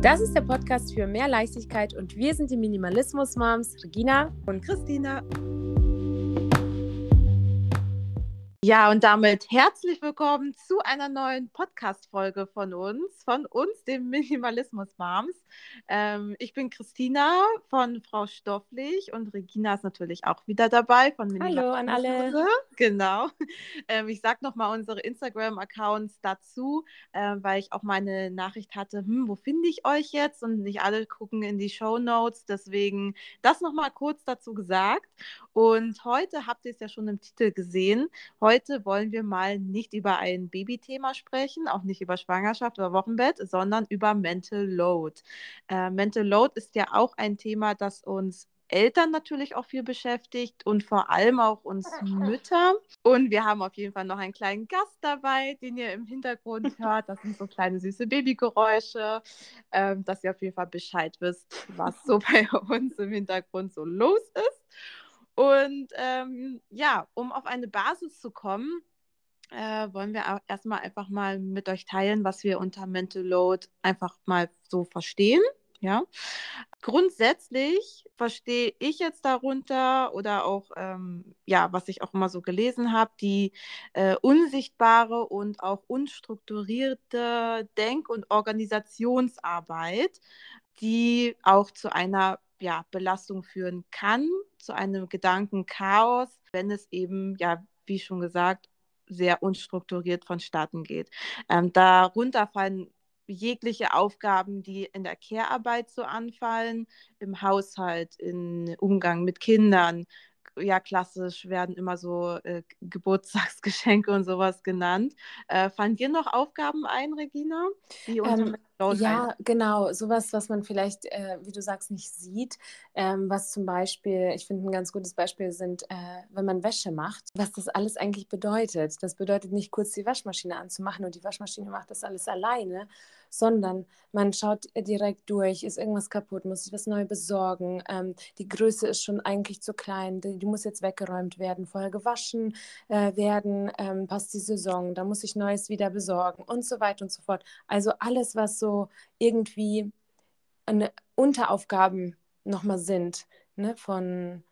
Das ist der Podcast für mehr Leichtigkeit und wir sind die Minimalismus-Moms Regina und Christina. Ja, und damit herzlich willkommen zu einer neuen Podcast-Folge von uns, von uns, dem Minimalismus Moms. Ähm, ich bin Christina von Frau Stofflich und Regina ist natürlich auch wieder dabei von Minimalismus. Hallo an alle. Genau. Ähm, ich sage nochmal unsere Instagram-Accounts dazu, äh, weil ich auch meine Nachricht hatte, hm, wo finde ich euch jetzt? Und nicht alle gucken in die Show Notes. Deswegen das nochmal kurz dazu gesagt. Und heute habt ihr es ja schon im Titel gesehen. Heute Heute wollen wir mal nicht über ein Babythema sprechen, auch nicht über Schwangerschaft oder Wochenbett, sondern über Mental Load. Äh, Mental Load ist ja auch ein Thema, das uns Eltern natürlich auch viel beschäftigt und vor allem auch uns Mütter. Und wir haben auf jeden Fall noch einen kleinen Gast dabei, den ihr im Hintergrund hört. Das sind so kleine süße Babygeräusche, ähm, dass ihr auf jeden Fall Bescheid wisst, was so bei uns im Hintergrund so los ist. Und ähm, ja, um auf eine Basis zu kommen, äh, wollen wir erstmal einfach mal mit euch teilen, was wir unter Mental Load einfach mal so verstehen. Ja, grundsätzlich verstehe ich jetzt darunter oder auch, ähm, ja, was ich auch immer so gelesen habe, die äh, unsichtbare und auch unstrukturierte Denk- und Organisationsarbeit, die auch zu einer ja, Belastung führen kann, zu einem Gedankenchaos, wenn es eben, ja, wie schon gesagt, sehr unstrukturiert vonstatten geht. Ähm, darunter fallen jegliche Aufgaben, die in der Care-Arbeit so anfallen, im Haushalt, im Umgang mit Kindern, ja, klassisch werden immer so äh, Geburtstagsgeschenke und sowas genannt. Äh, fallen dir noch Aufgaben ein, Regina? Ähm, ja, genau. Sowas, was man vielleicht, äh, wie du sagst, nicht sieht. Ähm, was zum Beispiel, ich finde ein ganz gutes Beispiel sind, äh, wenn man Wäsche macht, was das alles eigentlich bedeutet. Das bedeutet nicht kurz die Waschmaschine anzumachen und die Waschmaschine macht das alles alleine, sondern man schaut direkt durch, ist irgendwas kaputt, muss ich was neu besorgen, ähm, die Größe ist schon eigentlich zu klein, die, die muss jetzt weggeräumt werden, vorher gewaschen äh, werden, ähm, passt die Saison, da muss ich Neues wieder besorgen und so weiter und so fort. Also alles, was so irgendwie eine Unteraufgaben nochmal sind, ne, von,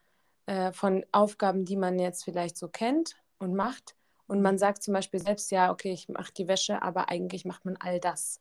äh, von Aufgaben, die man jetzt vielleicht so kennt und macht. Und man sagt zum Beispiel selbst, ja, okay, ich mache die Wäsche, aber eigentlich macht man all das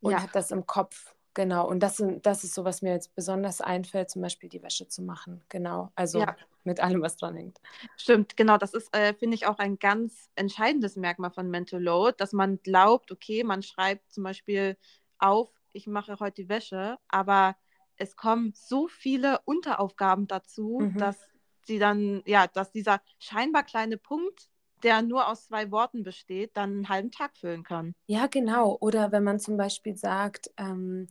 und ja. hat das im Kopf. Genau, und das, das ist so, was mir jetzt besonders einfällt, zum Beispiel die Wäsche zu machen. Genau, also ja. mit allem, was dran hängt. Stimmt, genau, das ist, äh, finde ich, auch ein ganz entscheidendes Merkmal von Mental Load, dass man glaubt, okay, man schreibt zum Beispiel auf, ich mache heute die Wäsche, aber es kommen so viele Unteraufgaben dazu, mhm. dass sie dann, ja, dass dieser scheinbar kleine Punkt der nur aus zwei Worten besteht, dann einen halben Tag füllen kann. Ja, genau. Oder wenn man zum Beispiel sagt, ähm,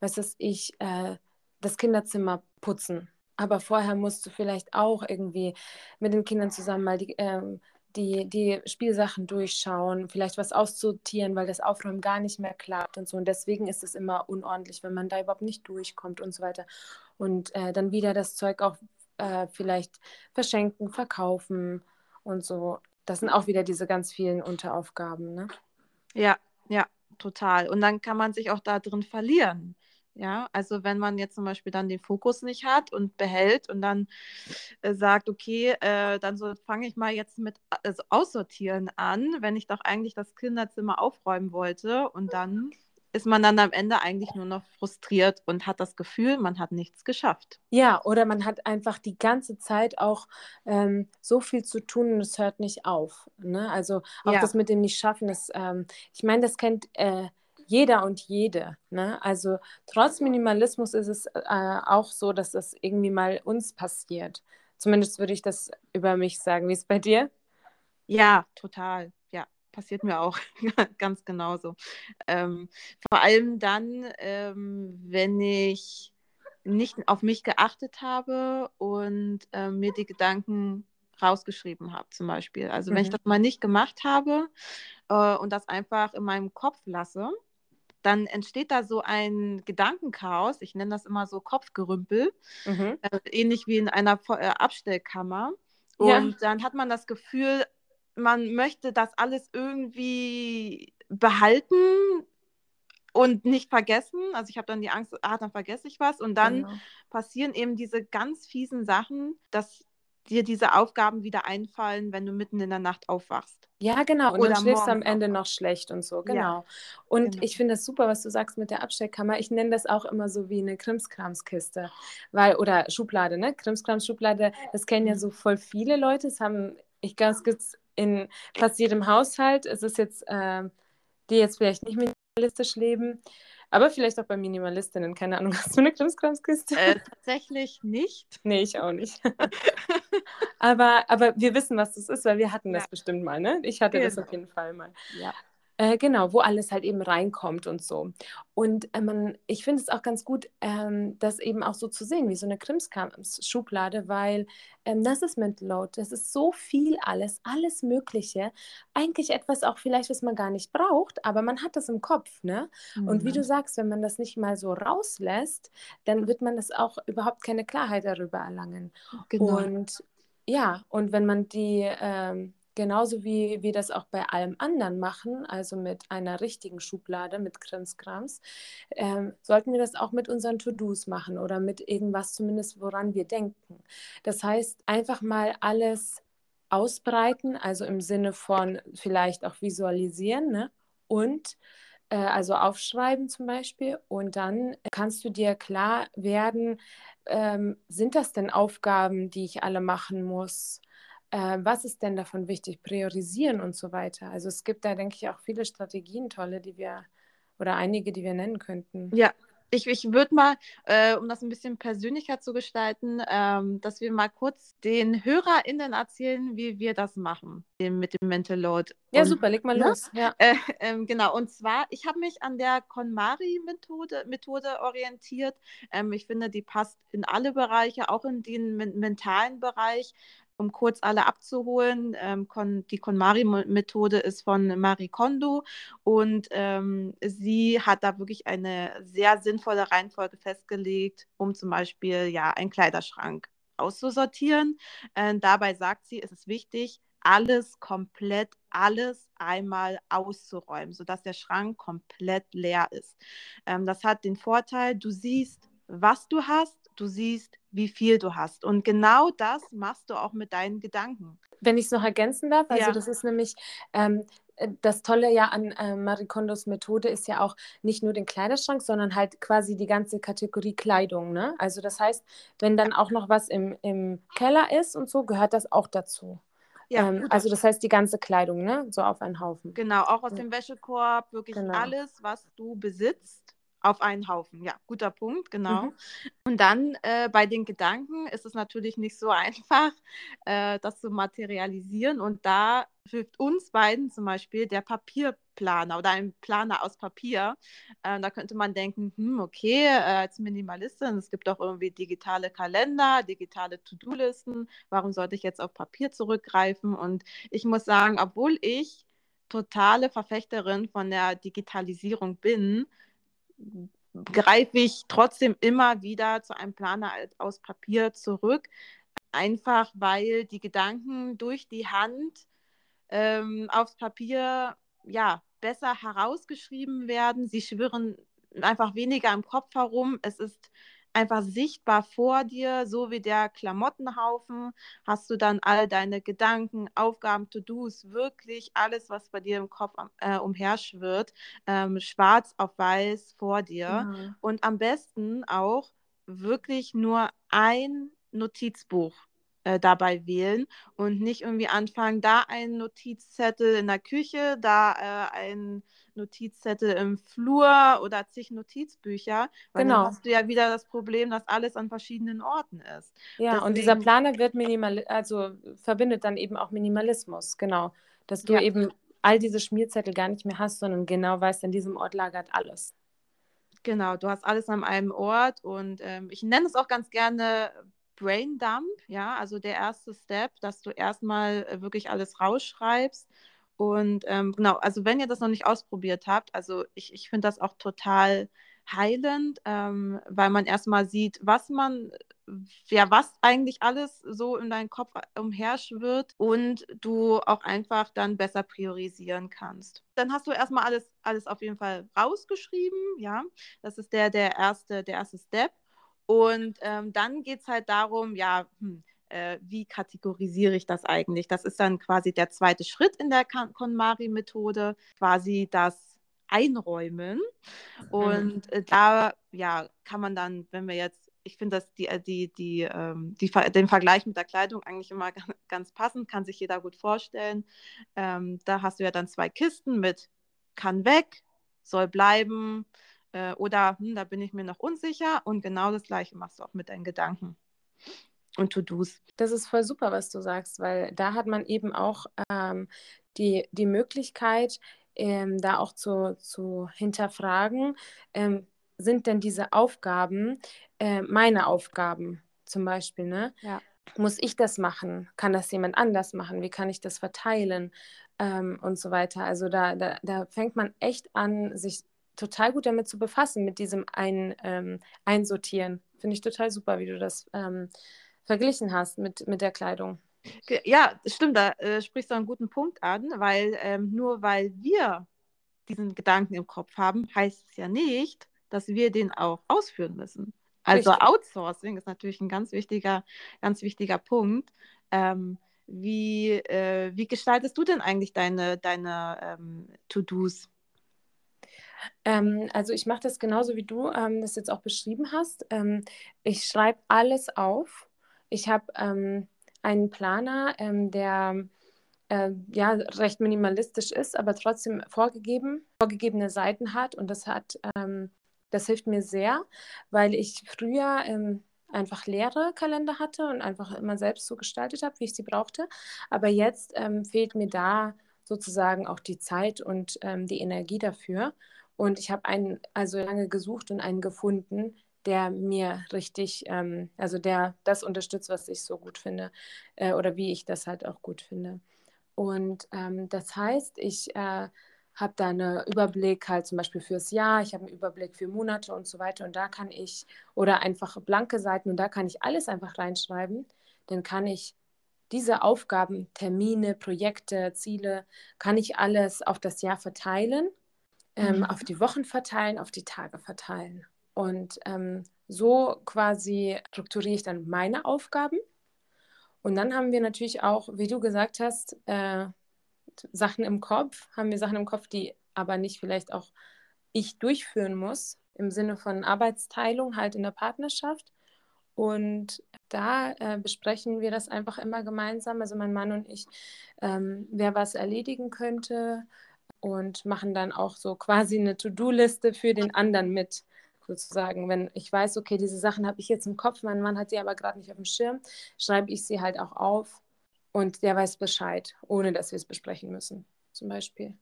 was ist ich, äh, das Kinderzimmer putzen. Aber vorher musst du vielleicht auch irgendwie mit den Kindern zusammen mal die, ähm, die, die Spielsachen durchschauen, vielleicht was aussortieren, weil das Aufräumen gar nicht mehr klappt und so. Und deswegen ist es immer unordentlich, wenn man da überhaupt nicht durchkommt und so weiter. Und äh, dann wieder das Zeug auch äh, vielleicht verschenken, verkaufen und so. Das sind auch wieder diese ganz vielen Unteraufgaben, ne? Ja, ja, total. Und dann kann man sich auch da drin verlieren. Ja, also wenn man jetzt zum Beispiel dann den Fokus nicht hat und behält und dann äh, sagt, okay, äh, dann so fange ich mal jetzt mit also Aussortieren an, wenn ich doch eigentlich das Kinderzimmer aufräumen wollte und dann ist man dann am Ende eigentlich nur noch frustriert und hat das Gefühl, man hat nichts geschafft. Ja, oder man hat einfach die ganze Zeit auch ähm, so viel zu tun und es hört nicht auf. Ne? Also auch ja. das mit dem Nicht-Schaffen, das, ähm, ich meine, das kennt äh, jeder und jede. Ne? Also trotz Minimalismus ist es äh, auch so, dass das irgendwie mal uns passiert. Zumindest würde ich das über mich sagen. Wie ist es bei dir? Ja, total passiert mir auch ganz genauso. Ähm, vor allem dann, ähm, wenn ich nicht auf mich geachtet habe und äh, mir die Gedanken rausgeschrieben habe, zum Beispiel. Also mhm. wenn ich mhm. das mal nicht gemacht habe äh, und das einfach in meinem Kopf lasse, dann entsteht da so ein Gedankenchaos. Ich nenne das immer so Kopfgerümpel, mhm. äh, ähnlich wie in einer äh, Abstellkammer. Und ja. dann hat man das Gefühl, man möchte das alles irgendwie behalten und nicht vergessen. Also ich habe dann die Angst, ah, dann vergesse ich was. Und dann genau. passieren eben diese ganz fiesen Sachen, dass dir diese Aufgaben wieder einfallen, wenn du mitten in der Nacht aufwachst. Ja, genau. Und Oder dann schläfst du am Ende noch schlecht und so. Genau. Ja, und genau. ich finde es super, was du sagst mit der Abstellkammer. Ich nenne das auch immer so wie eine Krimskramskiste. Weil, oder Schublade, ne? Krimskrams-Schublade, das kennen ja mhm. so voll viele Leute. Das haben, ich glaube, es gibt in fast jedem Haushalt. Es ist jetzt, äh, die jetzt vielleicht nicht minimalistisch leben. Aber vielleicht auch bei Minimalistinnen, keine Ahnung, hast du eine Krimskramskiste? Äh, tatsächlich nicht. Nee, ich auch nicht. aber, aber wir wissen, was das ist, weil wir hatten das ja. bestimmt mal, ne? Ich hatte genau. das auf jeden Fall mal. Ja. Äh, genau, wo alles halt eben reinkommt und so. Und äh, man, ich finde es auch ganz gut, ähm, das eben auch so zu sehen, wie so eine Krimskrams-Schublade, weil ähm, das ist Mental Load. Das ist so viel alles, alles Mögliche. Eigentlich etwas auch vielleicht, was man gar nicht braucht, aber man hat das im Kopf, ne? Mhm. Und wie du mhm. sagst, wenn man das nicht mal so rauslässt, dann wird man das auch überhaupt keine Klarheit darüber erlangen. Genau. Und ja, und wenn man die ähm, Genauso wie wir das auch bei allem anderen machen, also mit einer richtigen Schublade, mit Krimskrams, ähm, sollten wir das auch mit unseren To-Dos machen oder mit irgendwas zumindest, woran wir denken. Das heißt, einfach mal alles ausbreiten, also im Sinne von vielleicht auch visualisieren ne? und äh, also aufschreiben zum Beispiel und dann kannst du dir klar werden, ähm, sind das denn Aufgaben, die ich alle machen muss? Äh, was ist denn davon wichtig, priorisieren und so weiter. Also es gibt da, denke ich, auch viele Strategien, tolle, die wir oder einige, die wir nennen könnten. Ja, ich, ich würde mal, äh, um das ein bisschen persönlicher zu gestalten, ähm, dass wir mal kurz den HörerInnen erzählen, wie wir das machen mit dem Mental Load. Ja, und, super, leg mal ne? los. Ja. Äh, äh, genau, und zwar, ich habe mich an der KonMari-Methode Methode orientiert. Ähm, ich finde, die passt in alle Bereiche, auch in den mentalen Bereich um kurz alle abzuholen, ähm, die KonMari-Methode ist von Marie Kondo und ähm, sie hat da wirklich eine sehr sinnvolle Reihenfolge festgelegt, um zum Beispiel ja einen Kleiderschrank auszusortieren. Äh, dabei sagt sie, es ist wichtig, alles komplett, alles einmal auszuräumen, sodass der Schrank komplett leer ist. Ähm, das hat den Vorteil, du siehst, was du hast, du siehst, wie viel du hast. Und genau das machst du auch mit deinen Gedanken. Wenn ich es noch ergänzen darf, also ja. das ist nämlich ähm, äh, das Tolle ja an äh, Marie Kondos Methode ist ja auch nicht nur den Kleiderschrank, sondern halt quasi die ganze Kategorie Kleidung. Ne? Also das heißt, wenn dann auch noch was im, im Keller ist und so, gehört das auch dazu. Ja, ähm, also das heißt die ganze Kleidung, ne? So auf einen Haufen. Genau, auch aus dem Wäschekorb, wirklich genau. alles, was du besitzt auf einen Haufen, ja, guter Punkt, genau. Mhm. Und dann äh, bei den Gedanken ist es natürlich nicht so einfach, äh, das zu materialisieren. Und da hilft uns beiden zum Beispiel der Papierplaner oder ein Planer aus Papier. Äh, da könnte man denken, hm, okay, äh, als Minimalistin, es gibt auch irgendwie digitale Kalender, digitale To-Do-Listen. Warum sollte ich jetzt auf Papier zurückgreifen? Und ich muss sagen, obwohl ich totale Verfechterin von der Digitalisierung bin, greife ich trotzdem immer wieder zu einem Planer aus Papier zurück, einfach weil die Gedanken durch die Hand ähm, aufs Papier ja besser herausgeschrieben werden. Sie schwirren einfach weniger im Kopf herum. Es ist einfach sichtbar vor dir, so wie der Klamottenhaufen, hast du dann all deine Gedanken, Aufgaben, To-Dos, wirklich alles, was bei dir im Kopf äh, umherschwirrt, ähm, schwarz auf weiß vor dir. Ja. Und am besten auch wirklich nur ein Notizbuch äh, dabei wählen und nicht irgendwie anfangen, da ein Notizzettel in der Küche, da äh, ein Notizzettel im Flur oder zig Notizbücher, weil genau. dann hast du ja wieder das Problem, dass alles an verschiedenen Orten ist. Ja, Deswegen, und dieser Planer wird minimal, also verbindet dann eben auch Minimalismus, genau. Dass du ja. eben all diese Schmierzettel gar nicht mehr hast, sondern genau weißt, an diesem Ort lagert alles. Genau, du hast alles an einem Ort und ähm, ich nenne es auch ganz gerne Brain Dump, ja, also der erste Step, dass du erstmal äh, wirklich alles rausschreibst. Und ähm, genau, also wenn ihr das noch nicht ausprobiert habt, also ich, ich finde das auch total heilend, ähm, weil man erstmal sieht, was man ja, was eigentlich alles so in deinem Kopf umherschwirrt und du auch einfach dann besser priorisieren kannst. Dann hast du erstmal alles, alles auf jeden Fall rausgeschrieben, ja. Das ist der, der erste, der erste Step. Und ähm, dann geht es halt darum, ja, hm, äh, wie kategorisiere ich das eigentlich? Das ist dann quasi der zweite Schritt in der KonMari-Methode, quasi das Einräumen. Mhm. Und äh, da ja, kann man dann, wenn wir jetzt ich finde, dass die, äh, die, die, ähm, die, den Vergleich mit der Kleidung eigentlich immer ganz passend, kann sich jeder gut vorstellen. Ähm, da hast du ja dann zwei Kisten mit kann weg, soll bleiben äh, oder hm, da bin ich mir noch unsicher und genau das gleiche machst du auch mit deinen Gedanken und To-Dos. Das ist voll super, was du sagst, weil da hat man eben auch ähm, die, die Möglichkeit, ähm, da auch zu, zu hinterfragen, ähm, sind denn diese Aufgaben äh, meine Aufgaben zum Beispiel, ne? Ja. Muss ich das machen? Kann das jemand anders machen? Wie kann ich das verteilen? Ähm, und so weiter. Also da, da, da fängt man echt an, sich total gut damit zu befassen, mit diesem Ein, ähm, Einsortieren. Finde ich total super, wie du das ähm, verglichen hast mit, mit der Kleidung. Ja, stimmt, da äh, sprichst du einen guten Punkt an, weil ähm, nur weil wir diesen Gedanken im Kopf haben, heißt es ja nicht, dass wir den auch ausführen müssen. Also Richtig. Outsourcing ist natürlich ein ganz wichtiger, ganz wichtiger Punkt. Ähm, wie, äh, wie gestaltest du denn eigentlich deine, deine ähm, To-Dos? Ähm, also ich mache das genauso wie du ähm, das jetzt auch beschrieben hast. Ähm, ich schreibe alles auf. Ich habe ähm, einen Planer, ähm, der äh, ja recht minimalistisch ist, aber trotzdem vorgegeben, vorgegebene Seiten hat und das hat ähm, das hilft mir sehr, weil ich früher ähm, einfach leere Kalender hatte und einfach immer selbst so gestaltet habe, wie ich sie brauchte. Aber jetzt ähm, fehlt mir da sozusagen auch die Zeit und ähm, die Energie dafür. Und ich habe einen also lange gesucht und einen gefunden, der mir richtig, ähm, also der das unterstützt, was ich so gut finde äh, oder wie ich das halt auch gut finde. Und ähm, das heißt, ich äh, habe da einen Überblick halt zum Beispiel fürs Jahr, ich habe einen Überblick für Monate und so weiter. Und da kann ich, oder einfach blanke Seiten und da kann ich alles einfach reinschreiben, dann kann ich diese Aufgaben, Termine, Projekte, Ziele, kann ich alles auf das Jahr verteilen, ähm, mhm. auf die Wochen verteilen, auf die Tage verteilen. Und ähm, so quasi strukturiere ich dann meine Aufgaben. Und dann haben wir natürlich auch, wie du gesagt hast, äh, Sachen im Kopf, haben wir Sachen im Kopf, die aber nicht vielleicht auch ich durchführen muss, im Sinne von Arbeitsteilung halt in der Partnerschaft. Und da äh, besprechen wir das einfach immer gemeinsam, also mein Mann und ich, ähm, wer was erledigen könnte und machen dann auch so quasi eine To-Do-Liste für den anderen mit, sozusagen. Wenn ich weiß, okay, diese Sachen habe ich jetzt im Kopf, mein Mann hat sie aber gerade nicht auf dem Schirm, schreibe ich sie halt auch auf und der weiß Bescheid, ohne dass wir es besprechen müssen, zum Beispiel.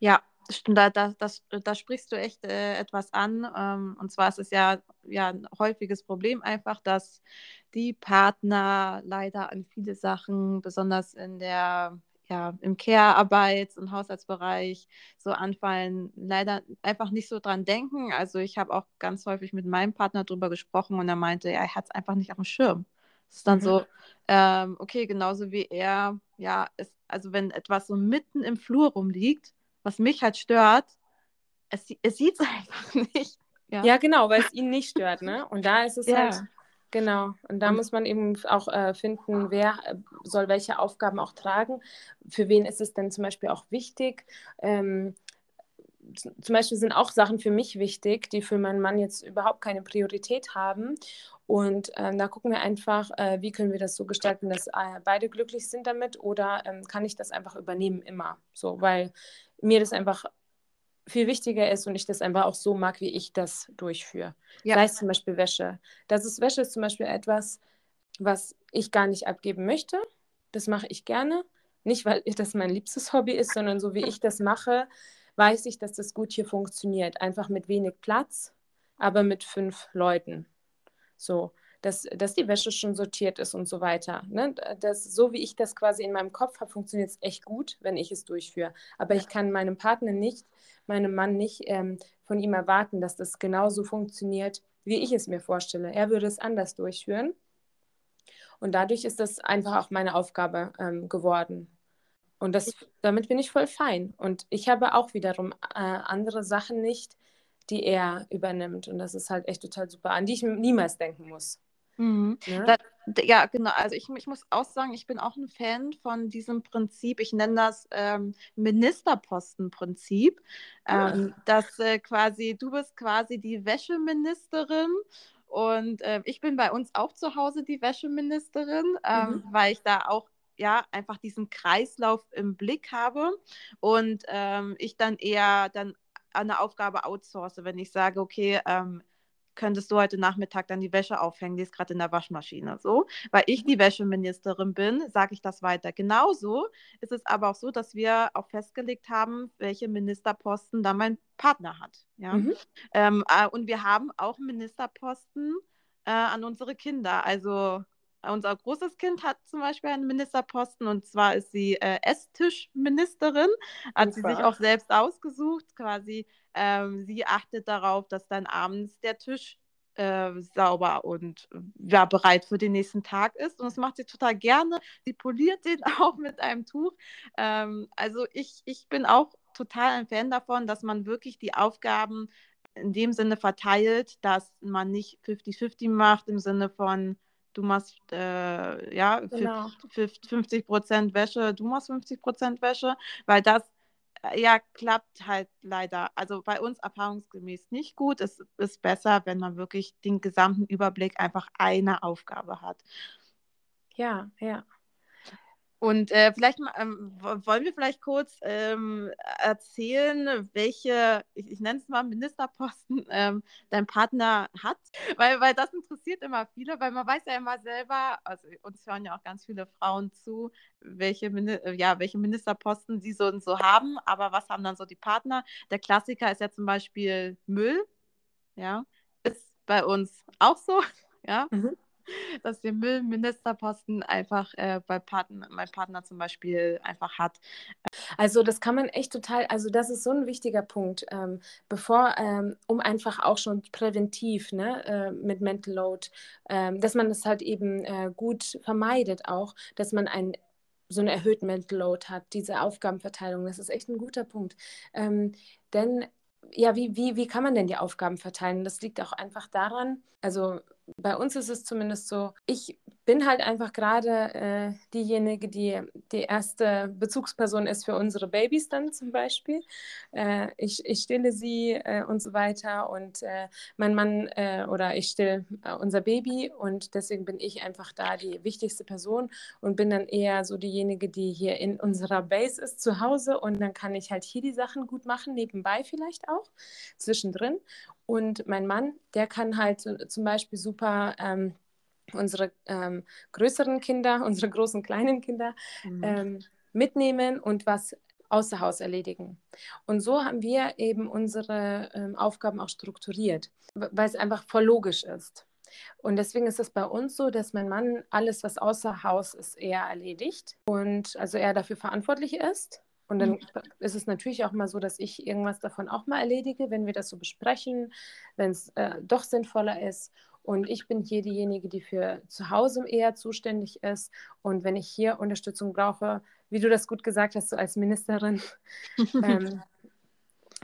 Ja, da, da, das, da sprichst du echt äh, etwas an. Ähm, und zwar ist es ja, ja ein häufiges Problem einfach, dass die Partner leider an viele Sachen, besonders in der ja, im Care-Arbeit, im Haushaltsbereich so anfallen, leider einfach nicht so dran denken. Also ich habe auch ganz häufig mit meinem Partner darüber gesprochen und er meinte, ja, er hat es einfach nicht auf dem Schirm. Es ist dann mhm. so, ähm, okay, genauso wie er, ja, es, also wenn etwas so mitten im Flur rumliegt, was mich halt stört, es, es sieht es einfach nicht. Ja. ja. genau, weil es ihn nicht stört, ne? Und da ist es ja. halt, genau, und da und, muss man eben auch äh, finden, wer äh, soll welche Aufgaben auch tragen. Für wen ist es denn zum Beispiel auch wichtig? Ähm, zum Beispiel sind auch Sachen für mich wichtig, die für meinen Mann jetzt überhaupt keine Priorität haben. Und ähm, da gucken wir einfach, äh, wie können wir das so gestalten, dass äh, beide glücklich sind damit oder ähm, kann ich das einfach übernehmen immer. So, weil mir das einfach viel wichtiger ist und ich das einfach auch so mag, wie ich das durchführe. Ja. Sei es zum Beispiel Wäsche. Das ist Wäsche ist zum Beispiel etwas, was ich gar nicht abgeben möchte. Das mache ich gerne. Nicht, weil das mein liebstes Hobby ist, sondern so wie ich das mache, weiß ich, dass das gut hier funktioniert. Einfach mit wenig Platz, aber mit fünf Leuten. So, dass, dass die Wäsche schon sortiert ist und so weiter. Ne? Das, so wie ich das quasi in meinem Kopf habe, funktioniert es echt gut, wenn ich es durchführe. Aber ich kann meinem Partner nicht meinem Mann nicht ähm, von ihm erwarten, dass das genauso funktioniert, wie ich es mir vorstelle. Er würde es anders durchführen. Und dadurch ist das einfach auch meine Aufgabe ähm, geworden. Und das, damit bin ich voll fein. Und ich habe auch wiederum äh, andere Sachen nicht, die er übernimmt. Und das ist halt echt total super, an die ich niemals denken muss. Mhm. Ja? Ne? Das, ja, genau. Also ich, ich muss auch sagen, ich bin auch ein Fan von diesem Prinzip. Ich nenne das ähm, Ministerpostenprinzip. Ah. Ähm, dass äh, quasi, du bist quasi die Wäscheministerin und äh, ich bin bei uns auch zu Hause die Wäscheministerin, ähm, mhm. weil ich da auch ja einfach diesen Kreislauf im Blick habe und ähm, ich dann eher dann eine Aufgabe outsource, wenn ich sage, okay, ähm, könntest du heute Nachmittag dann die Wäsche aufhängen, die ist gerade in der Waschmaschine. So, weil ich die Wäscheministerin bin, sage ich das weiter. Genauso ist es aber auch so, dass wir auch festgelegt haben, welche Ministerposten da mein Partner hat. Ja? Mhm. Ähm, äh, und wir haben auch Ministerposten äh, an unsere Kinder. Also unser großes Kind hat zum Beispiel einen Ministerposten und zwar ist sie äh, Esstischministerin, hat Super. sie sich auch selbst ausgesucht. Quasi, ähm, sie achtet darauf, dass dann abends der Tisch äh, sauber und ja, bereit für den nächsten Tag ist. Und das macht sie total gerne. Sie poliert den auch mit einem Tuch. Ähm, also ich, ich bin auch total ein Fan davon, dass man wirklich die Aufgaben in dem Sinne verteilt, dass man nicht 50-50 macht im Sinne von du machst äh, ja genau. 50 Prozent Wäsche, du machst 50 Prozent Wäsche, weil das äh, ja klappt halt leider. Also bei uns erfahrungsgemäß nicht gut. Es ist besser, wenn man wirklich den gesamten Überblick einfach eine Aufgabe hat. Ja, ja. Und äh, vielleicht ähm, wollen wir vielleicht kurz ähm, erzählen, welche, ich, ich nenne es mal Ministerposten, ähm, dein Partner hat, weil, weil das interessiert immer viele, weil man weiß ja immer selber, also uns hören ja auch ganz viele Frauen zu, welche, ja, welche Ministerposten sie so und so haben, aber was haben dann so die Partner? Der Klassiker ist ja zum Beispiel Müll, ja, ist bei uns auch so, ja. Mhm dass der Müllministerposten einfach äh, bei Partner, mein Partner zum Beispiel einfach hat. Also das kann man echt total, also das ist so ein wichtiger Punkt, ähm, bevor, ähm, um einfach auch schon präventiv ne, äh, mit Mental Load, ähm, dass man das halt eben äh, gut vermeidet auch, dass man ein so einen erhöhten Mental Load hat, diese Aufgabenverteilung, das ist echt ein guter Punkt. Ähm, denn ja, wie, wie, wie kann man denn die Aufgaben verteilen? Das liegt auch einfach daran, also bei uns ist es zumindest so, ich bin halt einfach gerade äh, diejenige, die die erste Bezugsperson ist für unsere Babys dann zum Beispiel. Äh, ich, ich stille sie äh, und so weiter und äh, mein Mann äh, oder ich still äh, unser Baby und deswegen bin ich einfach da die wichtigste Person und bin dann eher so diejenige, die hier in unserer Base ist zu Hause und dann kann ich halt hier die Sachen gut machen, nebenbei vielleicht auch, zwischendrin. Und mein Mann, der kann halt zum Beispiel super ähm, unsere ähm, größeren Kinder, unsere großen kleinen Kinder mhm. ähm, mitnehmen und was außer Haus erledigen. Und so haben wir eben unsere ähm, Aufgaben auch strukturiert, weil es einfach voll logisch ist. Und deswegen ist es bei uns so, dass mein Mann alles, was außer Haus ist, eher erledigt und also er dafür verantwortlich ist. Und dann mhm. ist es natürlich auch mal so, dass ich irgendwas davon auch mal erledige, wenn wir das so besprechen, wenn es äh, doch sinnvoller ist. Und ich bin hier diejenige, die für zu Hause eher zuständig ist. Und wenn ich hier Unterstützung brauche, wie du das gut gesagt hast, so als Ministerin, ähm,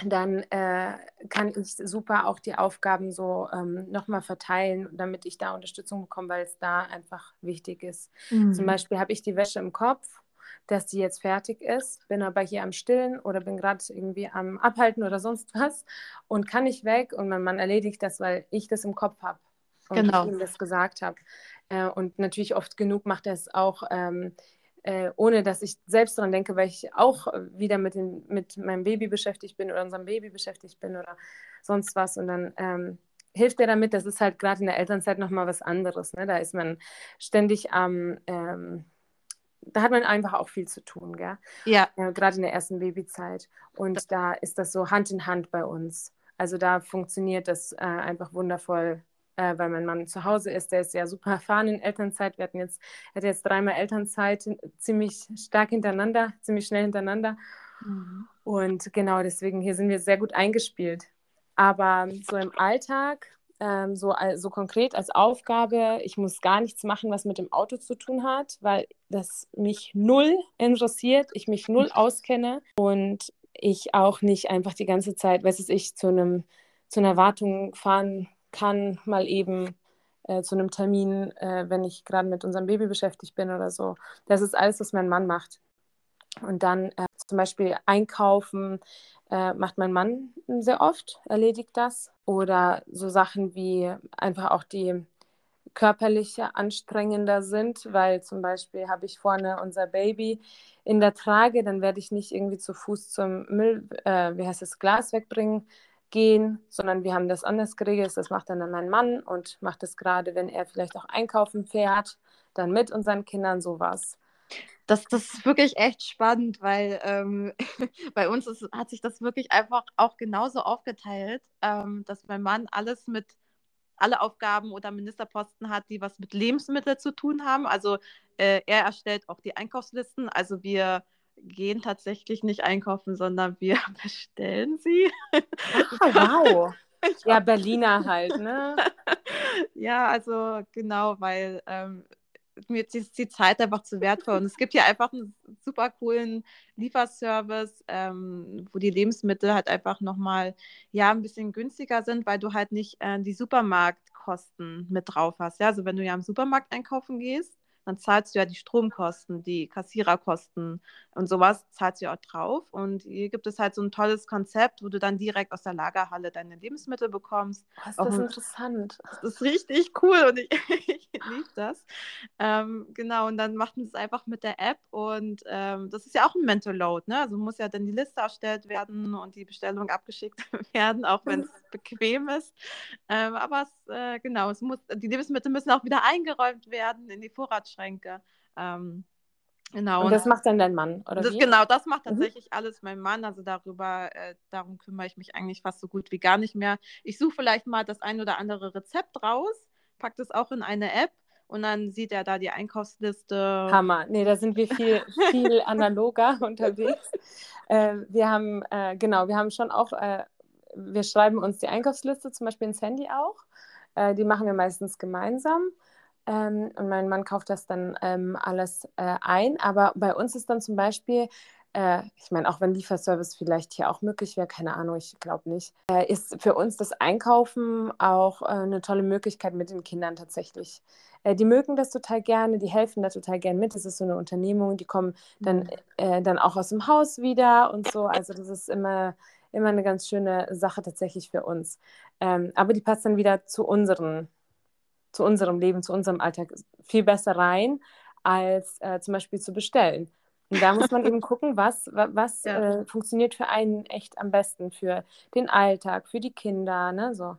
dann äh, kann ich super auch die Aufgaben so ähm, nochmal verteilen, damit ich da Unterstützung bekomme, weil es da einfach wichtig ist. Mhm. Zum Beispiel habe ich die Wäsche im Kopf, dass die jetzt fertig ist, bin aber hier am Stillen oder bin gerade irgendwie am Abhalten oder sonst was und kann nicht weg und mein Mann erledigt das, weil ich das im Kopf habe und genau. ich ihm das gesagt habe. Äh, und natürlich oft genug macht er es auch, ähm, äh, ohne dass ich selbst daran denke, weil ich auch wieder mit, den, mit meinem Baby beschäftigt bin oder unserem Baby beschäftigt bin oder sonst was. Und dann ähm, hilft er damit. Das ist halt gerade in der Elternzeit nochmal was anderes. Ne? Da ist man ständig am. Ähm, da hat man einfach auch viel zu tun, gell? Ja. Äh, gerade in der ersten Babyzeit. Und da ist das so Hand in Hand bei uns. Also da funktioniert das äh, einfach wundervoll äh, weil mein Mann zu Hause ist. Der ist ja super erfahren in Elternzeit. Wir hatten jetzt, hatte jetzt dreimal Elternzeit, ziemlich stark hintereinander, ziemlich schnell hintereinander. Mhm. Und genau deswegen, hier sind wir sehr gut eingespielt. Aber so im Alltag, ähm, so, so konkret als Aufgabe, ich muss gar nichts machen, was mit dem Auto zu tun hat, weil das mich null interessiert, ich mich null auskenne und ich auch nicht einfach die ganze Zeit, weiß es ich, zu einem zu einer Wartung fahren kann, mal eben äh, zu einem Termin, äh, wenn ich gerade mit unserem Baby beschäftigt bin oder so. Das ist alles, was mein Mann macht. Und dann äh, zum Beispiel einkaufen äh, macht mein Mann sehr oft, erledigt das. Oder so Sachen wie einfach auch die körperliche anstrengender sind, weil zum Beispiel habe ich vorne unser Baby in der Trage, dann werde ich nicht irgendwie zu Fuß zum Müll, äh, wie heißt es, Glas wegbringen, gehen, sondern wir haben das anders geregelt. Das macht dann mein Mann und macht es gerade, wenn er vielleicht auch einkaufen fährt, dann mit unseren Kindern sowas. Das, das ist wirklich echt spannend, weil ähm, bei uns ist, hat sich das wirklich einfach auch genauso aufgeteilt, ähm, dass mein Mann alles mit alle Aufgaben oder Ministerposten hat, die was mit Lebensmitteln zu tun haben. Also äh, er erstellt auch die Einkaufslisten. Also wir gehen tatsächlich nicht einkaufen, sondern wir bestellen sie. Ah, wow. Ja, Berliner halt, ne? ja, also genau, weil ähm, mir ist die Zeit einfach zu wertvoll. Und es gibt hier einfach einen super coolen Lieferservice, ähm, wo die Lebensmittel halt einfach nochmal ja, ein bisschen günstiger sind, weil du halt nicht äh, die Supermarktkosten mit drauf hast. Ja? Also wenn du ja im Supermarkt einkaufen gehst, dann zahlst du ja die Stromkosten, die Kassiererkosten und sowas zahlst du ja auch drauf. Und hier gibt es halt so ein tolles Konzept, wo du dann direkt aus der Lagerhalle deine Lebensmittel bekommst. Oh, ist das interessant. Das ist richtig cool und ich, ich liebe das. Ähm, genau, und dann macht man es einfach mit der App und ähm, das ist ja auch ein Mental Load, ne? Also muss ja dann die Liste erstellt werden und die Bestellung abgeschickt werden, auch wenn es bequem ist. Ähm, aber es, äh, genau, es muss, die Lebensmittel müssen auch wieder eingeräumt werden in die Vorratsschränke. Ähm, genau. Und das macht dann dein Mann, oder das, Genau, das macht mhm. tatsächlich mhm. alles mein Mann. Also darüber, äh, darum kümmere ich mich eigentlich fast so gut wie gar nicht mehr. Ich suche vielleicht mal das ein oder andere Rezept raus, packe das auch in eine App und dann sieht er da die Einkaufsliste. Hammer. Nee, da sind wir viel, viel analoger unterwegs. Äh, wir haben, äh, genau, wir haben schon auch äh, wir schreiben uns die Einkaufsliste zum Beispiel ins Handy auch. Äh, die machen wir meistens gemeinsam. Ähm, und mein Mann kauft das dann ähm, alles äh, ein. Aber bei uns ist dann zum Beispiel, äh, ich meine, auch wenn Lieferservice vielleicht hier auch möglich wäre, keine Ahnung, ich glaube nicht, äh, ist für uns das Einkaufen auch äh, eine tolle Möglichkeit mit den Kindern tatsächlich. Äh, die mögen das total gerne, die helfen da total gerne mit. Das ist so eine Unternehmung, die kommen dann, mhm. dann auch aus dem Haus wieder und so. Also das ist immer immer eine ganz schöne Sache tatsächlich für uns. Ähm, aber die passt dann wieder zu, unseren, zu unserem Leben, zu unserem Alltag viel besser rein, als äh, zum Beispiel zu bestellen. Und da muss man eben gucken, was, was ja. äh, funktioniert für einen echt am besten, für den Alltag, für die Kinder, ne? So.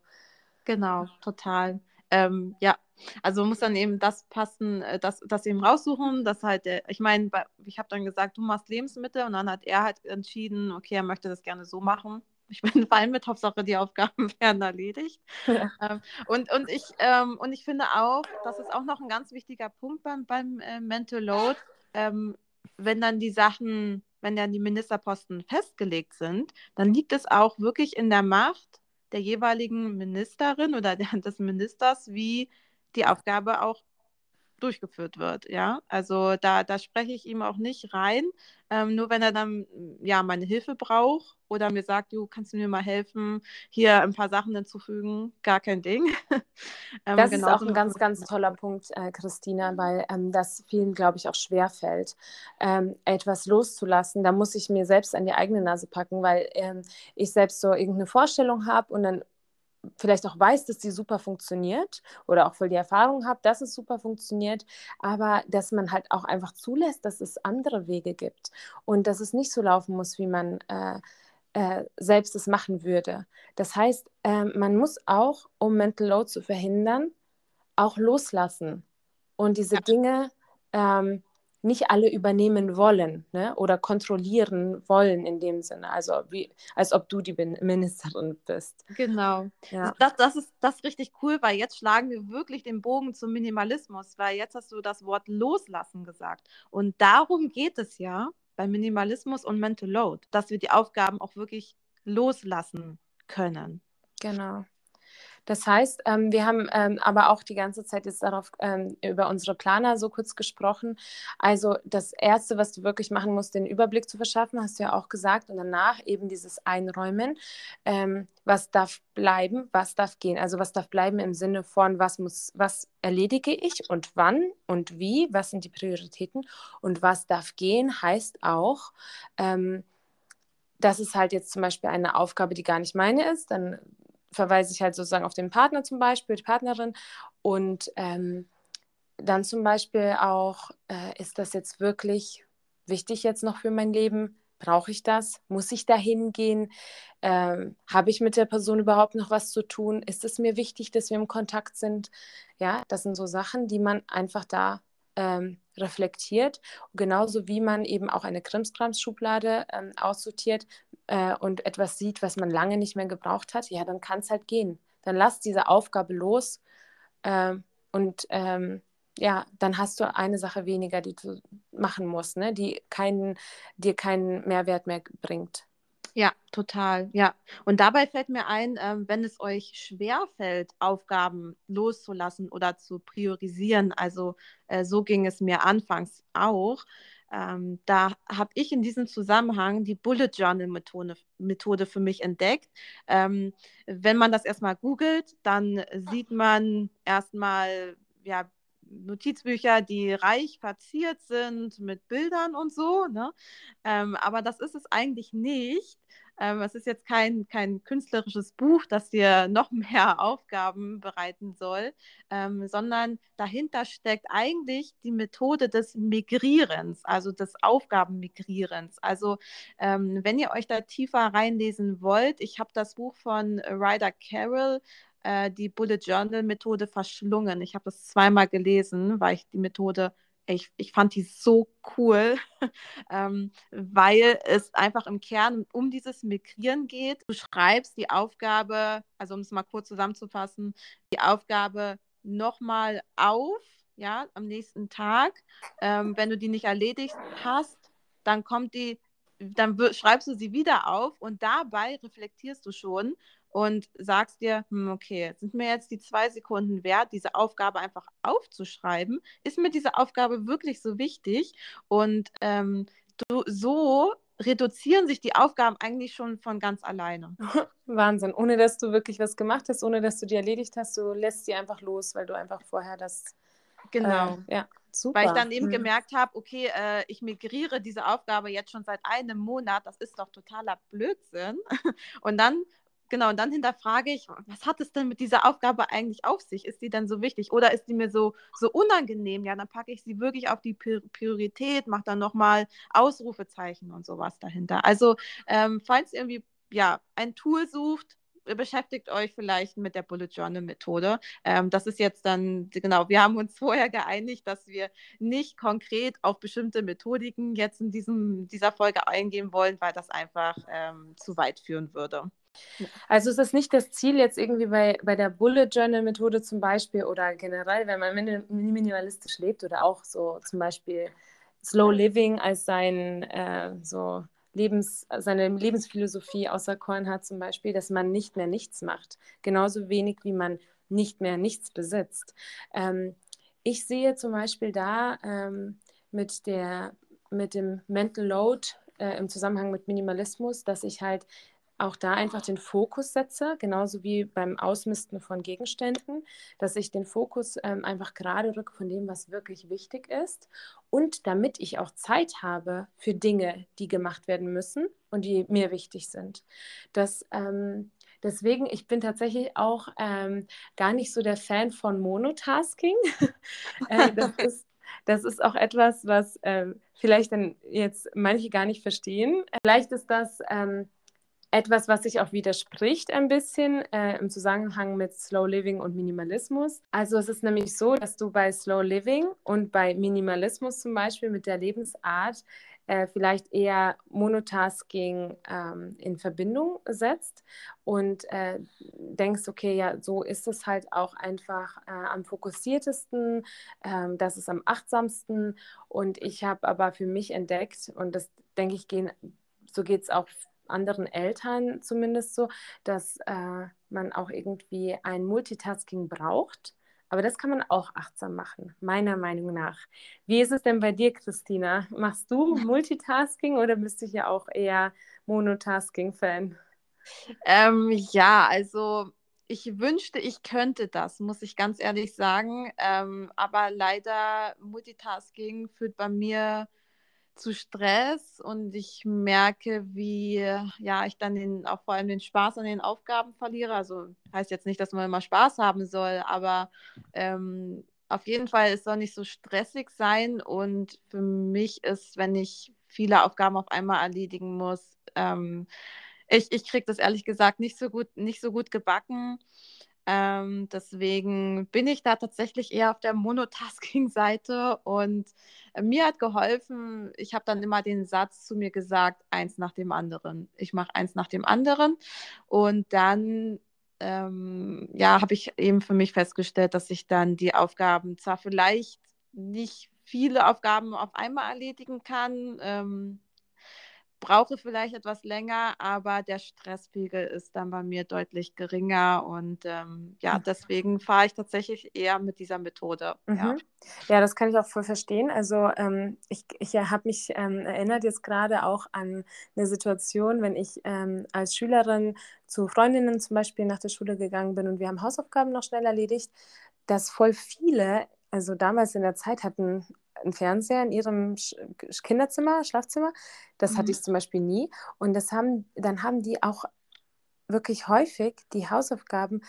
Genau, total. Ähm, ja, also muss dann eben das passen, äh, das, das eben raussuchen, dass halt, ich meine, ich habe dann gesagt, du machst Lebensmittel und dann hat er halt entschieden, okay, er möchte das gerne so machen. Ich bin fein mit, Hauptsache die Aufgaben werden erledigt. Ja. Ähm, und, und, ich, ähm, und ich finde auch, das ist auch noch ein ganz wichtiger Punkt beim, beim äh, Mental Load, ähm, wenn dann die Sachen, wenn dann die Ministerposten festgelegt sind, dann liegt es auch wirklich in der Macht der jeweiligen Ministerin oder der, des Ministers, wie die Aufgabe auch durchgeführt wird, ja. Also da, da spreche ich ihm auch nicht rein, ähm, nur wenn er dann ja meine Hilfe braucht oder mir sagt, du kannst du mir mal helfen, hier ein paar Sachen hinzufügen, gar kein Ding. ähm, das ist auch ein ganz, ganz toller Punkt, äh, Christina, weil ähm, das vielen, glaube ich, auch schwer fällt, ähm, etwas loszulassen. Da muss ich mir selbst an die eigene Nase packen, weil ähm, ich selbst so irgendeine Vorstellung habe und dann vielleicht auch weiß, dass die super funktioniert oder auch voll die Erfahrung habe, dass es super funktioniert, aber dass man halt auch einfach zulässt, dass es andere Wege gibt und dass es nicht so laufen muss, wie man äh, äh, selbst es machen würde. Das heißt, äh, man muss auch, um Mental Load zu verhindern, auch loslassen und diese ja. Dinge ähm, nicht alle übernehmen wollen ne? oder kontrollieren wollen in dem Sinne. Also wie, als ob du die Ministerin bist. Genau. Ja. Das, das, ist, das ist richtig cool, weil jetzt schlagen wir wirklich den Bogen zum Minimalismus, weil jetzt hast du das Wort loslassen gesagt. Und darum geht es ja bei Minimalismus und Mental Load, dass wir die Aufgaben auch wirklich loslassen können. Genau. Das heißt, ähm, wir haben ähm, aber auch die ganze Zeit jetzt darauf ähm, über unsere Planer so kurz gesprochen. Also das Erste, was du wirklich machen musst, den Überblick zu verschaffen, hast du ja auch gesagt. Und danach eben dieses Einräumen. Ähm, was darf bleiben, was darf gehen? Also was darf bleiben im Sinne von, was muss, was erledige ich und wann und wie, was sind die Prioritäten und was darf gehen, heißt auch, ähm, das ist halt jetzt zum Beispiel eine Aufgabe, die gar nicht meine ist, dann verweise ich halt sozusagen auf den Partner zum Beispiel, die Partnerin. Und ähm, dann zum Beispiel auch, äh, ist das jetzt wirklich wichtig jetzt noch für mein Leben? Brauche ich das? Muss ich da hingehen? Ähm, Habe ich mit der Person überhaupt noch was zu tun? Ist es mir wichtig, dass wir im Kontakt sind? Ja, das sind so Sachen, die man einfach da ähm, reflektiert. Genauso wie man eben auch eine Krimskrams-Schublade ähm, aussortiert äh, und etwas sieht, was man lange nicht mehr gebraucht hat, ja, dann kann es halt gehen. Dann lass diese Aufgabe los äh, und ähm, ja, dann hast du eine Sache weniger, die du machen musst, ne? die keinen, dir keinen Mehrwert mehr bringt. Ja, total, ja. Und dabei fällt mir ein, ähm, wenn es euch schwerfällt, Aufgaben loszulassen oder zu priorisieren, also äh, so ging es mir anfangs auch, ähm, da habe ich in diesem Zusammenhang die Bullet Journal Methode, Methode für mich entdeckt. Ähm, wenn man das erstmal googelt, dann sieht man erstmal ja, Notizbücher, die reich verziert sind mit Bildern und so. Ne? Ähm, aber das ist es eigentlich nicht. Ähm, es ist jetzt kein, kein künstlerisches Buch, das dir noch mehr Aufgaben bereiten soll, ähm, sondern dahinter steckt eigentlich die Methode des Migrierens, also des Aufgabenmigrierens. Also ähm, wenn ihr euch da tiefer reinlesen wollt, ich habe das Buch von Ryder Carroll äh, die Bullet Journal Methode verschlungen. Ich habe das zweimal gelesen, weil ich die Methode ich, ich fand die so cool, ähm, weil es einfach im Kern um dieses Migrieren geht. Du schreibst die Aufgabe, also um es mal kurz zusammenzufassen, die Aufgabe nochmal auf, ja, am nächsten Tag. Ähm, wenn du die nicht erledigt hast, dann kommt die, dann schreibst du sie wieder auf und dabei reflektierst du schon, und sagst dir, hm, okay, sind mir jetzt die zwei Sekunden wert, diese Aufgabe einfach aufzuschreiben? Ist mir diese Aufgabe wirklich so wichtig? Und ähm, du, so reduzieren sich die Aufgaben eigentlich schon von ganz alleine. Wahnsinn, ohne dass du wirklich was gemacht hast, ohne dass du die erledigt hast, du lässt sie einfach los, weil du einfach vorher das. Genau. Äh, ja. Super. Weil ich dann eben hm. gemerkt habe, okay, äh, ich migriere diese Aufgabe jetzt schon seit einem Monat, das ist doch totaler Blödsinn. Und dann Genau, und dann hinterfrage ich, was hat es denn mit dieser Aufgabe eigentlich auf sich? Ist die denn so wichtig oder ist die mir so, so unangenehm? Ja, dann packe ich sie wirklich auf die Priorität, mache dann nochmal Ausrufezeichen und sowas dahinter. Also, ähm, falls ihr irgendwie ja, ein Tool sucht, beschäftigt euch vielleicht mit der Bullet Journal Methode. Ähm, das ist jetzt dann, genau, wir haben uns vorher geeinigt, dass wir nicht konkret auf bestimmte Methodiken jetzt in diesem, dieser Folge eingehen wollen, weil das einfach ähm, zu weit führen würde. Also ist es nicht das Ziel jetzt irgendwie bei, bei der Bullet Journal Methode zum Beispiel oder generell, wenn man minimalistisch lebt oder auch so zum Beispiel Slow Living als sein äh, so Lebens, seine Lebensphilosophie außer Korn hat zum Beispiel, dass man nicht mehr nichts macht, genauso wenig wie man nicht mehr nichts besitzt. Ähm, ich sehe zum Beispiel da ähm, mit der mit dem Mental Load äh, im Zusammenhang mit Minimalismus, dass ich halt auch da einfach den Fokus setze, genauso wie beim Ausmisten von Gegenständen, dass ich den Fokus ähm, einfach gerade rücke von dem, was wirklich wichtig ist. Und damit ich auch Zeit habe für Dinge, die gemacht werden müssen und die mir wichtig sind. Das, ähm, deswegen, ich bin tatsächlich auch ähm, gar nicht so der Fan von Monotasking. äh, das ist das ist auch etwas, was äh, vielleicht dann jetzt manche gar nicht verstehen. Vielleicht ist das ähm, etwas, was sich auch widerspricht ein bisschen äh, im Zusammenhang mit Slow Living und Minimalismus. Also es ist nämlich so, dass du bei Slow Living und bei Minimalismus zum Beispiel mit der Lebensart äh, vielleicht eher Monotasking ähm, in Verbindung setzt und äh, denkst, okay, ja, so ist es halt auch einfach äh, am fokussiertesten, ähm, das ist am achtsamsten und ich habe aber für mich entdeckt und das denke ich, gehen, so geht es auch anderen Eltern zumindest so, dass äh, man auch irgendwie ein Multitasking braucht. Aber das kann man auch achtsam machen, meiner Meinung nach. Wie ist es denn bei dir, Christina? Machst du Multitasking oder bist du ja auch eher Monotasking-Fan? Ähm, ja, also ich wünschte, ich könnte das, muss ich ganz ehrlich sagen. Ähm, aber leider Multitasking führt bei mir zu Stress und ich merke, wie ja ich dann den, auch vor allem den Spaß an den Aufgaben verliere. Also heißt jetzt nicht, dass man immer Spaß haben soll, aber ähm, auf jeden Fall, es soll nicht so stressig sein. Und für mich ist, wenn ich viele Aufgaben auf einmal erledigen muss, ähm, ich, ich kriege das ehrlich gesagt nicht so gut, nicht so gut gebacken. Ähm, deswegen bin ich da tatsächlich eher auf der Monotasking-Seite und äh, mir hat geholfen, ich habe dann immer den Satz zu mir gesagt, eins nach dem anderen. Ich mache eins nach dem anderen und dann ähm, ja, habe ich eben für mich festgestellt, dass ich dann die Aufgaben zwar vielleicht nicht viele Aufgaben auf einmal erledigen kann, ähm, brauche vielleicht etwas länger, aber der Stresspegel ist dann bei mir deutlich geringer und ähm, ja, mhm. deswegen fahre ich tatsächlich eher mit dieser Methode. Mhm. Ja. ja, das kann ich auch voll verstehen. Also ähm, ich, ich habe mich ähm, erinnert jetzt gerade auch an eine Situation, wenn ich ähm, als Schülerin zu Freundinnen zum Beispiel nach der Schule gegangen bin und wir haben Hausaufgaben noch schnell erledigt, dass voll viele also damals in der Zeit hatten einen Fernseher in ihrem Kinderzimmer, Schlafzimmer. Das mhm. hatte ich zum Beispiel nie. Und das haben, dann haben die auch wirklich häufig die Hausaufgaben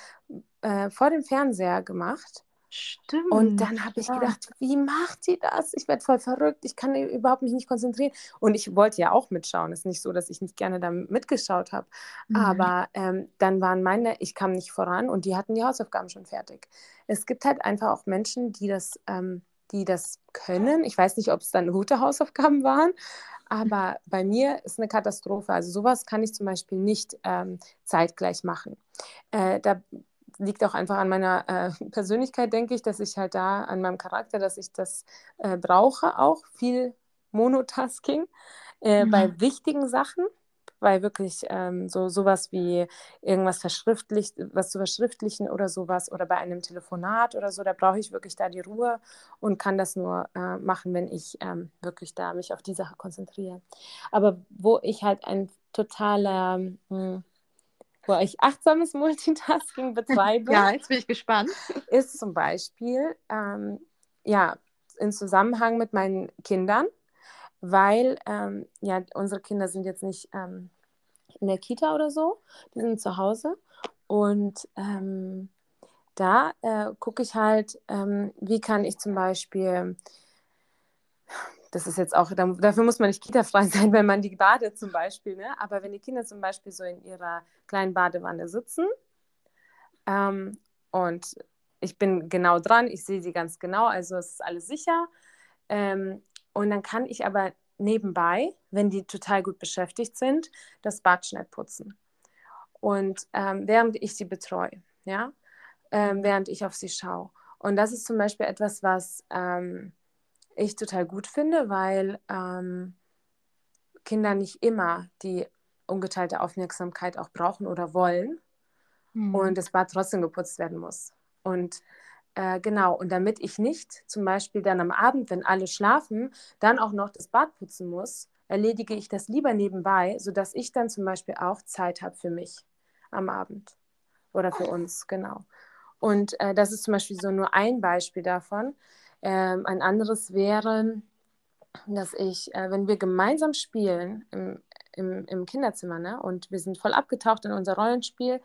äh, vor dem Fernseher gemacht. Stimmt. Und dann habe ich ja. gedacht, wie macht sie das? Ich werde voll verrückt, ich kann überhaupt mich nicht konzentrieren. Und ich wollte ja auch mitschauen. Es ist nicht so, dass ich nicht gerne da mitgeschaut habe. Mhm. Aber ähm, dann waren meine, ich kam nicht voran und die hatten die Hausaufgaben schon fertig. Es gibt halt einfach auch Menschen, die das ähm, die das können. Ich weiß nicht, ob es dann gute Hausaufgaben waren, aber bei mir ist eine Katastrophe. Also sowas kann ich zum Beispiel nicht ähm, zeitgleich machen. Äh, da liegt auch einfach an meiner äh, Persönlichkeit, denke ich, dass ich halt da, an meinem Charakter, dass ich das äh, brauche, auch viel Monotasking äh, mhm. bei wichtigen Sachen weil wirklich ähm, so sowas wie irgendwas verschriftlicht, was zu verschriftlichen oder sowas oder bei einem Telefonat oder so, da brauche ich wirklich da die Ruhe und kann das nur äh, machen, wenn ich ähm, wirklich da mich auf die Sache konzentriere. Aber wo ich halt ein totaler mh, hm, wo ich achtsames Multitasking betreibe. Ja, jetzt bin ich gespannt. Ist zum Beispiel, ähm, ja, in Zusammenhang mit meinen Kindern weil ähm, ja, unsere Kinder sind jetzt nicht ähm, in der Kita oder so, die sind zu Hause und ähm, da äh, gucke ich halt, ähm, wie kann ich zum Beispiel, das ist jetzt auch, dafür muss man nicht kita-frei sein, wenn man die badet zum Beispiel, ne? aber wenn die Kinder zum Beispiel so in ihrer kleinen Badewanne sitzen ähm, und ich bin genau dran, ich sehe sie ganz genau, also es ist alles sicher. Ähm, und dann kann ich aber nebenbei, wenn die total gut beschäftigt sind, das Bad schnell putzen. Und ähm, während ich sie betreue, ja, ähm, während ich auf sie schaue. Und das ist zum Beispiel etwas, was ähm, ich total gut finde, weil ähm, Kinder nicht immer die ungeteilte Aufmerksamkeit auch brauchen oder wollen mhm. und das Bad trotzdem geputzt werden muss. Und äh, genau, und damit ich nicht zum Beispiel dann am Abend, wenn alle schlafen, dann auch noch das Bad putzen muss, erledige ich das lieber nebenbei, sodass ich dann zum Beispiel auch Zeit habe für mich am Abend oder für uns, genau. Und äh, das ist zum Beispiel so nur ein Beispiel davon. Ähm, ein anderes wäre, dass ich, äh, wenn wir gemeinsam spielen im, im, im Kinderzimmer ne, und wir sind voll abgetaucht in unser Rollenspiel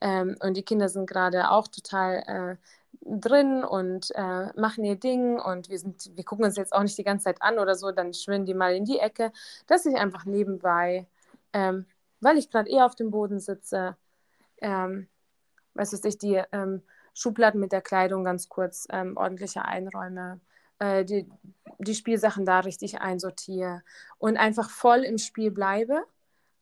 ähm, und die Kinder sind gerade auch total äh, drin und äh, machen ihr Ding und wir sind, wir gucken uns jetzt auch nicht die ganze Zeit an oder so, dann schwimmen die mal in die Ecke, dass ich einfach nebenbei, ähm, weil ich gerade eher auf dem Boden sitze, ähm, was weiß ich, die ähm, Schubladen mit der Kleidung ganz kurz ähm, ordentlicher einräume, äh, die, die Spielsachen da richtig einsortiere und einfach voll im Spiel bleibe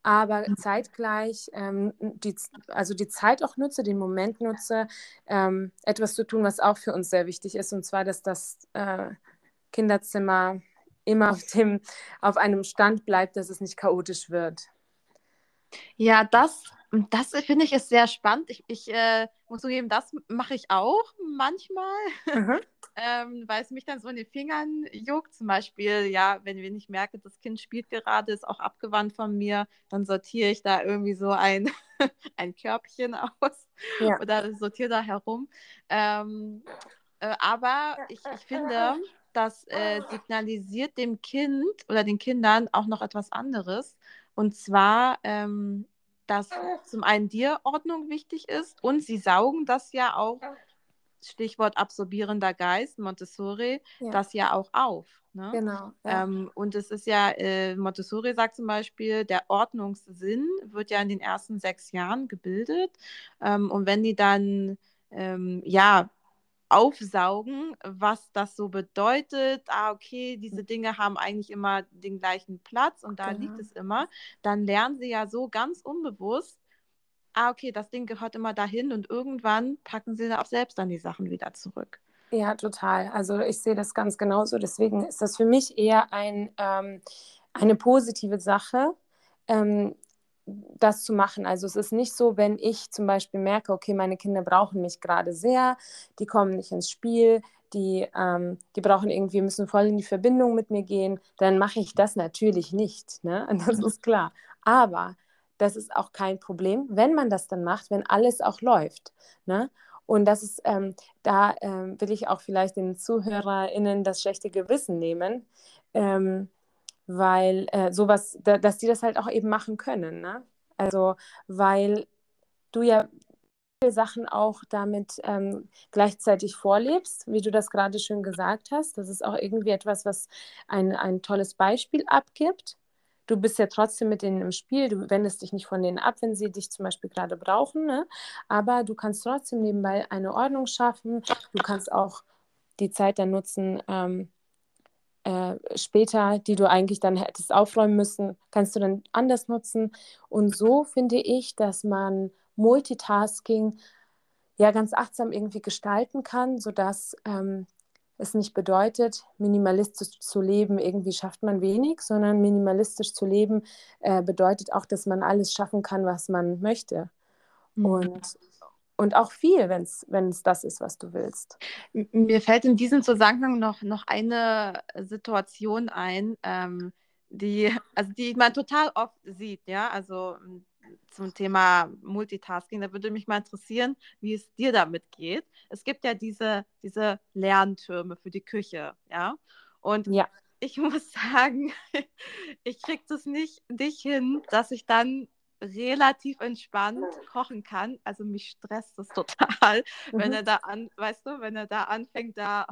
aber zeitgleich ähm, die, also die Zeit auch nutze, den Moment nutze, ähm, etwas zu tun, was auch für uns sehr wichtig ist, und zwar, dass das äh, Kinderzimmer immer auf, dem, auf einem Stand bleibt, dass es nicht chaotisch wird. Ja, das, das finde ich ist sehr spannend. Ich, ich äh, muss zugeben, das mache ich auch manchmal, mhm. ähm, weil es mich dann so in den Fingern juckt. Zum Beispiel, ja, wenn, wenn ich merke, das Kind spielt gerade, ist auch abgewandt von mir, dann sortiere ich da irgendwie so ein, ein Körbchen aus ja. oder sortiere da herum. Ähm, äh, aber ich, ich finde, das äh, signalisiert dem Kind oder den Kindern auch noch etwas anderes. Und zwar, ähm, dass zum einen dir Ordnung wichtig ist und sie saugen das ja auch, Stichwort absorbierender Geist, Montessori, ja. das ja auch auf. Ne? Genau. Ja. Ähm, und es ist ja, äh, Montessori sagt zum Beispiel, der Ordnungssinn wird ja in den ersten sechs Jahren gebildet. Ähm, und wenn die dann ähm, ja aufsaugen, was das so bedeutet. Ah, okay, diese Dinge haben eigentlich immer den gleichen Platz und da genau. liegt es immer. Dann lernen sie ja so ganz unbewusst, ah, okay, das Ding gehört immer dahin und irgendwann packen sie auch selbst dann die Sachen wieder zurück. Ja, total. Also ich sehe das ganz genauso. Deswegen ist das für mich eher ein, ähm, eine positive Sache. Ähm, das zu machen. Also es ist nicht so, wenn ich zum Beispiel merke, okay, meine Kinder brauchen mich gerade sehr, die kommen nicht ins Spiel, die, ähm, die brauchen irgendwie, müssen voll in die Verbindung mit mir gehen, dann mache ich das natürlich nicht. Ne? Das ist klar. Aber das ist auch kein Problem, wenn man das dann macht, wenn alles auch läuft. Ne? Und das ist, ähm, da ähm, will ich auch vielleicht den ZuhörerInnen das schlechte Gewissen nehmen. Ähm, weil äh, sowas, da, dass die das halt auch eben machen können. Ne? Also, weil du ja viele Sachen auch damit ähm, gleichzeitig vorlebst, wie du das gerade schön gesagt hast. Das ist auch irgendwie etwas, was ein, ein tolles Beispiel abgibt. Du bist ja trotzdem mit denen im Spiel, du wendest dich nicht von denen ab, wenn sie dich zum Beispiel gerade brauchen, ne? aber du kannst trotzdem nebenbei eine Ordnung schaffen. Du kannst auch die Zeit dann nutzen, ähm, äh, später, die du eigentlich dann hättest aufräumen müssen, kannst du dann anders nutzen. Und so finde ich, dass man Multitasking ja ganz achtsam irgendwie gestalten kann, sodass ähm, es nicht bedeutet, minimalistisch zu leben, irgendwie schafft man wenig, sondern minimalistisch zu leben äh, bedeutet auch, dass man alles schaffen kann, was man möchte. Mhm. Und und auch viel, wenn es das ist, was du willst. Mir fällt in diesem Zusammenhang noch, noch eine Situation ein, ähm, die, also die man total oft sieht, ja, also hm, zum Thema Multitasking. Da würde mich mal interessieren, wie es dir damit geht. Es gibt ja diese, diese Lerntürme für die Küche, ja. Und ja. ich muss sagen, ich kriege das nicht, nicht hin, dass ich dann relativ entspannt kochen kann. Also mich stresst das total, mhm. wenn er da an, weißt du, wenn er da anfängt, da,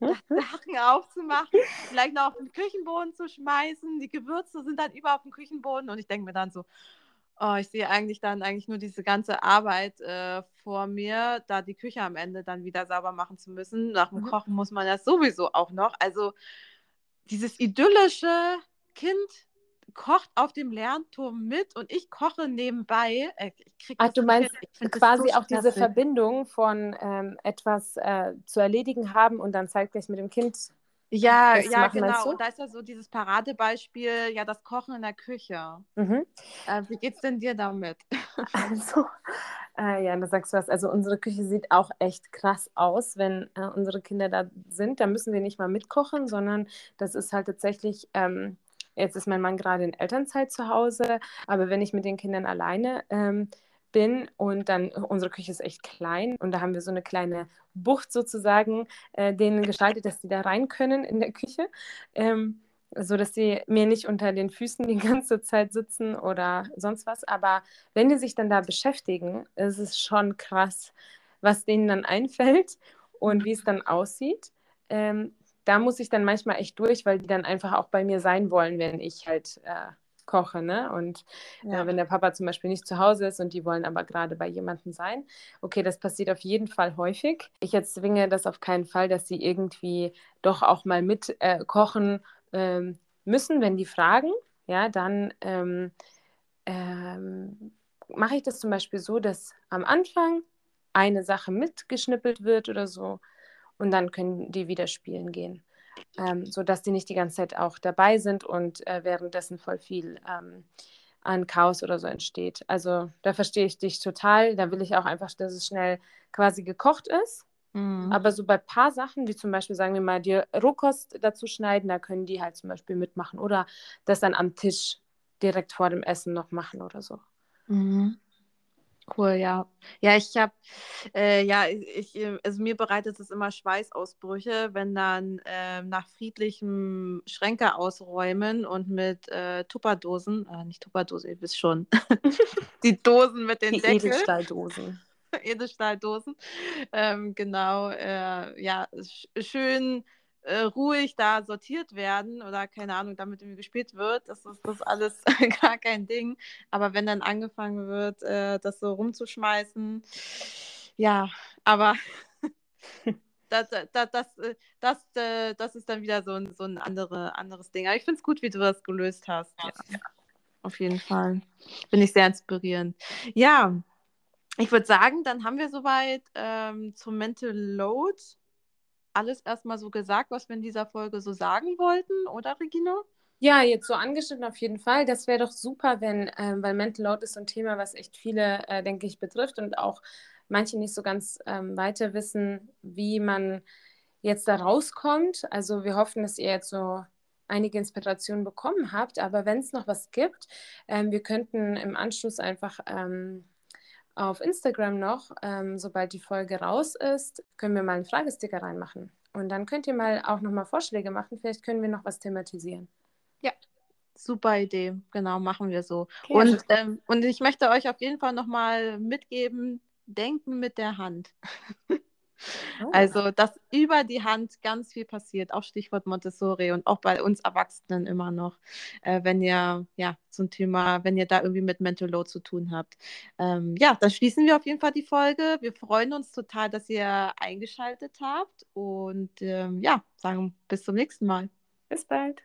da Sachen aufzumachen, vielleicht noch auf den Küchenboden zu schmeißen. Die Gewürze sind dann über auf dem Küchenboden und ich denke mir dann so, oh, ich sehe eigentlich dann eigentlich nur diese ganze Arbeit äh, vor mir, da die Küche am Ende dann wieder sauber machen zu müssen. Nach dem mhm. Kochen muss man das sowieso auch noch. Also dieses idyllische Kind kocht auf dem Lernturm mit und ich koche nebenbei. Äh, Ach, du meinst quasi so auch diese Verbindung von ähm, etwas äh, zu erledigen haben und dann zeitgleich mit dem Kind. Ja, ja, machen, genau. Und da ist ja so dieses Paradebeispiel, ja, das Kochen in der Küche. Mhm. Äh, wie geht's denn dir damit? Also, äh, ja, da sagst du was. Also unsere Küche sieht auch echt krass aus, wenn äh, unsere Kinder da sind. Da müssen wir nicht mal mitkochen, sondern das ist halt tatsächlich ähm, Jetzt ist mein Mann gerade in Elternzeit zu Hause, aber wenn ich mit den Kindern alleine ähm, bin und dann, unsere Küche ist echt klein und da haben wir so eine kleine Bucht sozusagen äh, denen gestaltet, dass die da rein können in der Küche. Ähm, so sie mir nicht unter den Füßen die ganze Zeit sitzen oder sonst was. Aber wenn die sich dann da beschäftigen, ist es schon krass, was denen dann einfällt und wie es dann aussieht. Ähm, da muss ich dann manchmal echt durch, weil die dann einfach auch bei mir sein wollen, wenn ich halt äh, koche. Ne? Und äh, ja. äh, wenn der Papa zum Beispiel nicht zu Hause ist und die wollen aber gerade bei jemandem sein. Okay, das passiert auf jeden Fall häufig. Ich jetzt zwinge das auf keinen Fall, dass sie irgendwie doch auch mal mit äh, kochen ähm, müssen, wenn die fragen. Ja, dann ähm, ähm, mache ich das zum Beispiel so, dass am Anfang eine Sache mitgeschnippelt wird oder so und dann können die wieder spielen gehen. ähm, sodass die nicht die ganze Zeit auch dabei sind und äh, währenddessen voll viel ähm, an Chaos oder so entsteht. Also da verstehe ich dich total. Da will ich auch einfach, dass es schnell quasi gekocht ist. Mhm. Aber so bei ein paar Sachen, wie zum Beispiel, sagen wir mal, die Rohkost dazu schneiden, da können die halt zum Beispiel mitmachen oder das dann am Tisch direkt vor dem Essen noch machen oder so. Mhm. Cool, ja. Ja, ich habe, äh, ja, ich, also mir bereitet es immer Schweißausbrüche, wenn dann äh, nach friedlichem Schränke ausräumen und mit äh, Tupperdosen, äh, nicht Tupperdosen, ihr wisst schon, die Dosen mit den die Deckel. Edelstahldosen. Edelstahldosen. Ähm, genau, äh, ja, schön äh, ruhig da sortiert werden oder keine Ahnung, damit irgendwie gespielt wird, das ist das alles gar kein Ding. Aber wenn dann angefangen wird, äh, das so rumzuschmeißen, ja, aber das, das, das, äh, das, äh, das ist dann wieder so ein, so ein andere, anderes Ding. Aber ich finde es gut, wie du das gelöst hast. Ja. Auf jeden Fall. Finde ich sehr inspirierend. Ja, ich würde sagen, dann haben wir soweit ähm, zum Mental Load alles erstmal so gesagt, was wir in dieser Folge so sagen wollten, oder Regina? Ja, jetzt so angeschnitten auf jeden Fall. Das wäre doch super, wenn, äh, weil Mental Load ist so ein Thema, was echt viele, äh, denke ich, betrifft und auch manche nicht so ganz ähm, weiter wissen, wie man jetzt da rauskommt. Also wir hoffen, dass ihr jetzt so einige Inspirationen bekommen habt, aber wenn es noch was gibt, ähm, wir könnten im Anschluss einfach ähm, auf Instagram noch, ähm, sobald die Folge raus ist, können wir mal einen Fragesticker reinmachen. Und dann könnt ihr mal auch nochmal Vorschläge machen. Vielleicht können wir noch was thematisieren. Ja, super Idee. Genau, machen wir so. Okay. Und, ähm, und ich möchte euch auf jeden Fall nochmal mitgeben, denken mit der Hand. Oh. Also, dass über die Hand ganz viel passiert, auch Stichwort Montessori und auch bei uns Erwachsenen immer noch, äh, wenn ihr ja zum Thema, wenn ihr da irgendwie mit Mental Load zu tun habt. Ähm, ja, dann schließen wir auf jeden Fall die Folge. Wir freuen uns total, dass ihr eingeschaltet habt und ähm, ja, sagen bis zum nächsten Mal. Bis bald.